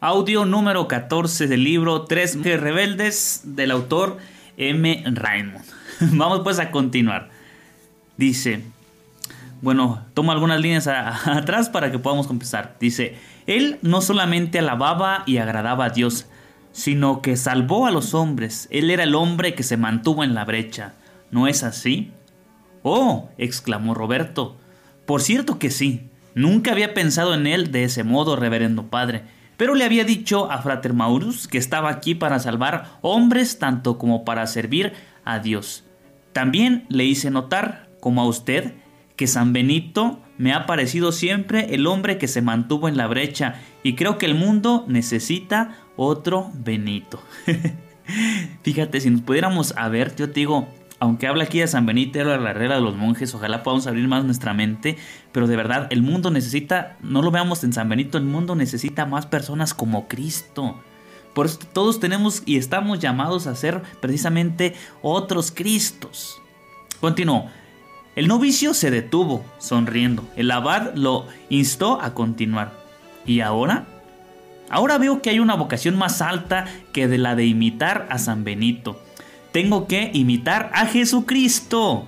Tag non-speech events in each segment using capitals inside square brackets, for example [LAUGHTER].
Audio número 14 del libro Tres Rebeldes del autor M. Raymond. [LAUGHS] Vamos pues a continuar. Dice, bueno, tomo algunas líneas [LAUGHS] atrás para que podamos empezar. Dice, él no solamente alababa y agradaba a Dios, sino que salvó a los hombres. Él era el hombre que se mantuvo en la brecha. ¿No es así? Oh, exclamó Roberto. Por cierto que sí. Nunca había pensado en él de ese modo, reverendo padre pero le había dicho a Frater Maurus que estaba aquí para salvar hombres tanto como para servir a Dios. También le hice notar, como a usted, que San Benito me ha parecido siempre el hombre que se mantuvo en la brecha y creo que el mundo necesita otro Benito. [LAUGHS] Fíjate, si nos pudiéramos a ver, yo te digo, aunque habla aquí de San Benito, de la regla de los monjes, ojalá podamos abrir más nuestra mente, pero de verdad, el mundo necesita, no lo veamos en San Benito, el mundo necesita más personas como Cristo. Por eso todos tenemos y estamos llamados a ser precisamente otros Cristos. Continuó. El novicio se detuvo, sonriendo. El abad lo instó a continuar. ¿Y ahora? Ahora veo que hay una vocación más alta que de la de imitar a San Benito tengo que imitar a Jesucristo.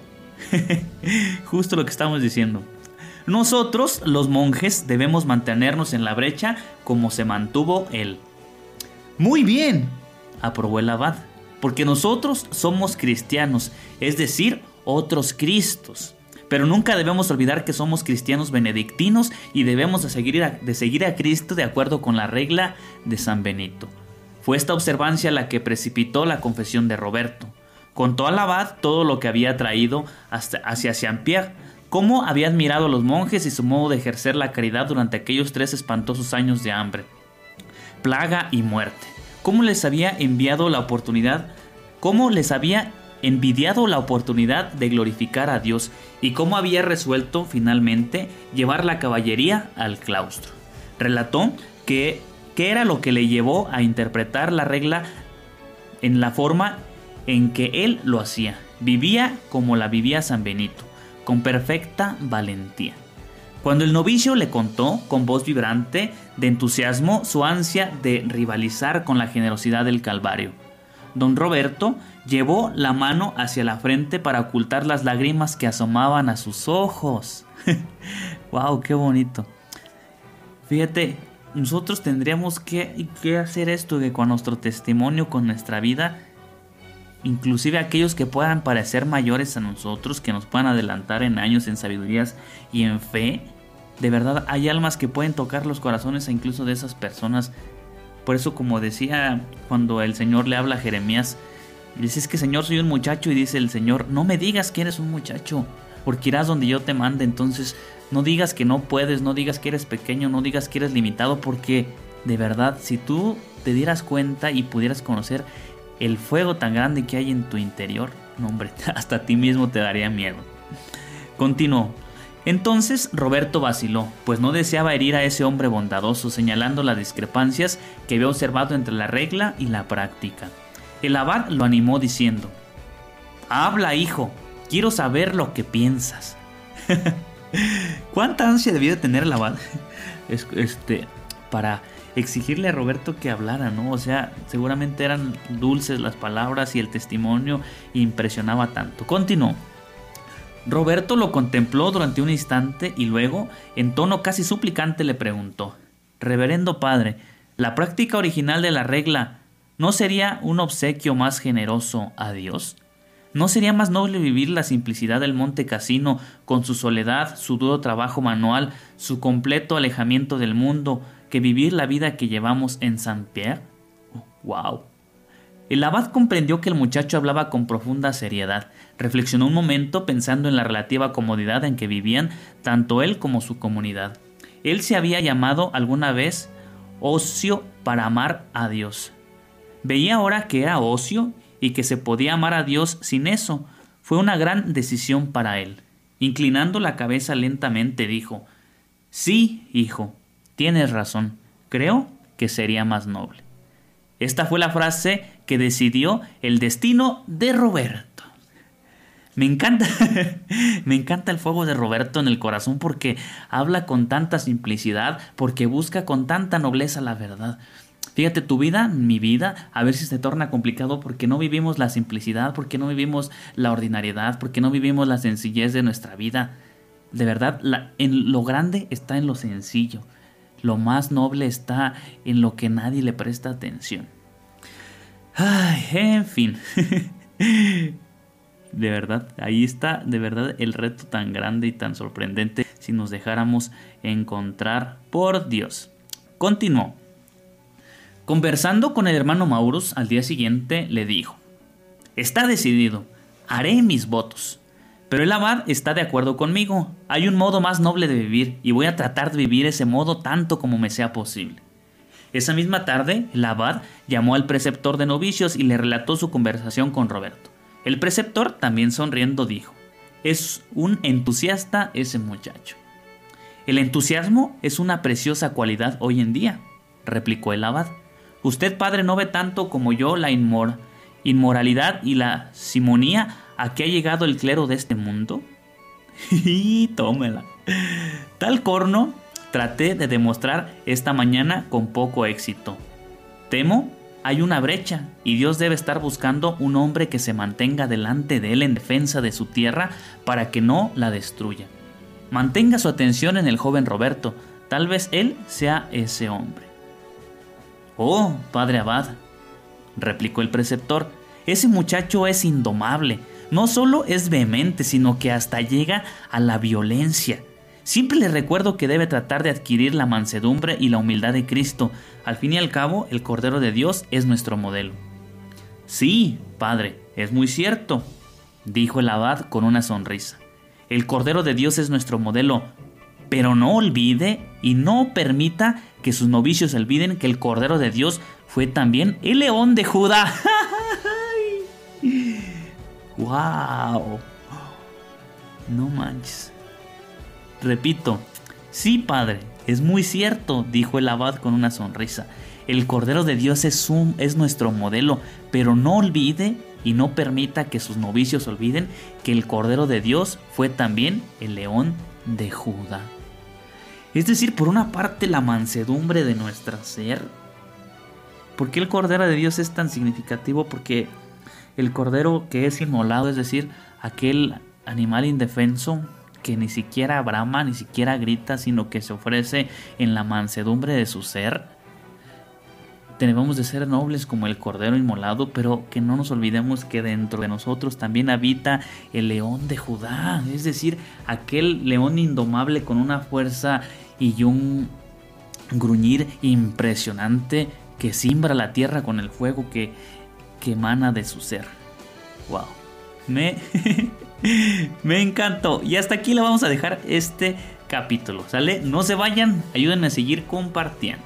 [LAUGHS] Justo lo que estamos diciendo. Nosotros, los monjes, debemos mantenernos en la brecha como se mantuvo él. Muy bien, aprobó el abad, porque nosotros somos cristianos, es decir, otros Cristos. Pero nunca debemos olvidar que somos cristianos benedictinos y debemos de seguir, a, de seguir a Cristo de acuerdo con la regla de San Benito. Fue esta observancia la que precipitó la confesión de Roberto. Contó al abad todo lo que había traído hasta hacia Saint-Pierre, cómo había admirado a los monjes y su modo de ejercer la caridad durante aquellos tres espantosos años de hambre, plaga y muerte, cómo les había enviado la oportunidad, cómo les había envidiado la oportunidad de glorificar a Dios y cómo había resuelto finalmente llevar la caballería al claustro. Relató que qué era lo que le llevó a interpretar la regla en la forma en que él lo hacía. Vivía como la vivía San Benito, con perfecta valentía. Cuando el novicio le contó, con voz vibrante de entusiasmo, su ansia de rivalizar con la generosidad del Calvario, don Roberto llevó la mano hacia la frente para ocultar las lágrimas que asomaban a sus ojos. [LAUGHS] ¡Wow! ¡Qué bonito! Fíjate, nosotros tendríamos que, hacer esto de con nuestro testimonio, con nuestra vida, inclusive aquellos que puedan parecer mayores a nosotros, que nos puedan adelantar en años, en sabidurías y en fe, de verdad hay almas que pueden tocar los corazones incluso de esas personas. Por eso, como decía cuando el Señor le habla a Jeremías, dice es que Señor soy un muchacho y dice el Señor, no me digas que eres un muchacho, porque irás donde yo te mande. Entonces, no digas que no puedes, no digas que eres pequeño, no digas que eres limitado, porque de verdad, si tú te dieras cuenta y pudieras conocer el fuego tan grande que hay en tu interior, no hombre, [LAUGHS] hasta a ti mismo te daría miedo. Continuó. Entonces Roberto vaciló, pues no deseaba herir a ese hombre bondadoso, señalando las discrepancias que había observado entre la regla y la práctica. El abad lo animó diciendo, Habla, hijo, quiero saber lo que piensas. [LAUGHS] ¿Cuánta ansia debió de tener el abad [LAUGHS] este, para exigirle a Roberto que hablara, ¿no? O sea, seguramente eran dulces las palabras y el testimonio impresionaba tanto. Continuó. Roberto lo contempló durante un instante y luego, en tono casi suplicante, le preguntó, Reverendo Padre, ¿la práctica original de la regla no sería un obsequio más generoso a Dios? ¿No sería más noble vivir la simplicidad del Monte Casino, con su soledad, su duro trabajo manual, su completo alejamiento del mundo, que vivir la vida que llevamos en Saint-Pierre? ¡Wow! El abad comprendió que el muchacho hablaba con profunda seriedad. Reflexionó un momento pensando en la relativa comodidad en que vivían tanto él como su comunidad. Él se había llamado alguna vez ocio para amar a Dios. Veía ahora que era ocio y que se podía amar a Dios sin eso. Fue una gran decisión para él. Inclinando la cabeza lentamente dijo, Sí, hijo, tienes razón. Creo que sería más noble. Esta fue la frase que decidió el destino de Roberto. Me encanta, [LAUGHS] me encanta el fuego de Roberto en el corazón porque habla con tanta simplicidad, porque busca con tanta nobleza la verdad. Fíjate, tu vida, mi vida, a ver si se torna complicado porque no vivimos la simplicidad, porque no vivimos la ordinariedad, porque no vivimos la sencillez de nuestra vida. De verdad, en lo grande está en lo sencillo. Lo más noble está en lo que nadie le presta atención. Ay, en fin. [LAUGHS] de verdad, ahí está, de verdad, el reto tan grande y tan sorprendente si nos dejáramos encontrar por Dios. Continuó. Conversando con el hermano Maurus al día siguiente, le dijo, Está decidido, haré mis votos. Pero el abad está de acuerdo conmigo. Hay un modo más noble de vivir y voy a tratar de vivir ese modo tanto como me sea posible. Esa misma tarde, el abad llamó al preceptor de novicios y le relató su conversación con Roberto. El preceptor, también sonriendo, dijo, Es un entusiasta ese muchacho. El entusiasmo es una preciosa cualidad hoy en día, replicó el abad. Usted, padre, no ve tanto como yo la inmoralidad y la simonía a que ha llegado el clero de este mundo. [LAUGHS] y tómela. Tal corno traté de demostrar esta mañana con poco éxito. Temo hay una brecha y Dios debe estar buscando un hombre que se mantenga delante de él en defensa de su tierra para que no la destruya. Mantenga su atención en el joven Roberto, tal vez él sea ese hombre. Oh, padre abad, replicó el preceptor, ese muchacho es indomable, no solo es vehemente, sino que hasta llega a la violencia. Siempre le recuerdo que debe tratar de adquirir la mansedumbre y la humildad de Cristo. Al fin y al cabo, el Cordero de Dios es nuestro modelo. Sí, padre, es muy cierto, dijo el abad con una sonrisa. El Cordero de Dios es nuestro modelo, pero no olvide y no permita que sus novicios olviden que el Cordero de Dios fue también el león de Judá. [LAUGHS] ¡Wow! No manches. Repito, sí, padre, es muy cierto, dijo el abad con una sonrisa. El Cordero de Dios es, un, es nuestro modelo, pero no olvide y no permita que sus novicios olviden que el Cordero de Dios fue también el león de Judá. Es decir, por una parte la mansedumbre de nuestro ser. ¿Por qué el Cordero de Dios es tan significativo? Porque el Cordero que es inmolado, es decir, aquel animal indefenso que ni siquiera brama, ni siquiera grita, sino que se ofrece en la mansedumbre de su ser. Debemos de ser nobles como el Cordero inmolado, pero que no nos olvidemos que dentro de nosotros también habita el león de Judá, es decir, aquel león indomable con una fuerza y un gruñir impresionante que simbra la tierra con el fuego que, que emana de su ser. ¡Wow! Me, [LAUGHS] me encantó. Y hasta aquí le vamos a dejar este capítulo, ¿sale? No se vayan, ayúdenme a seguir compartiendo.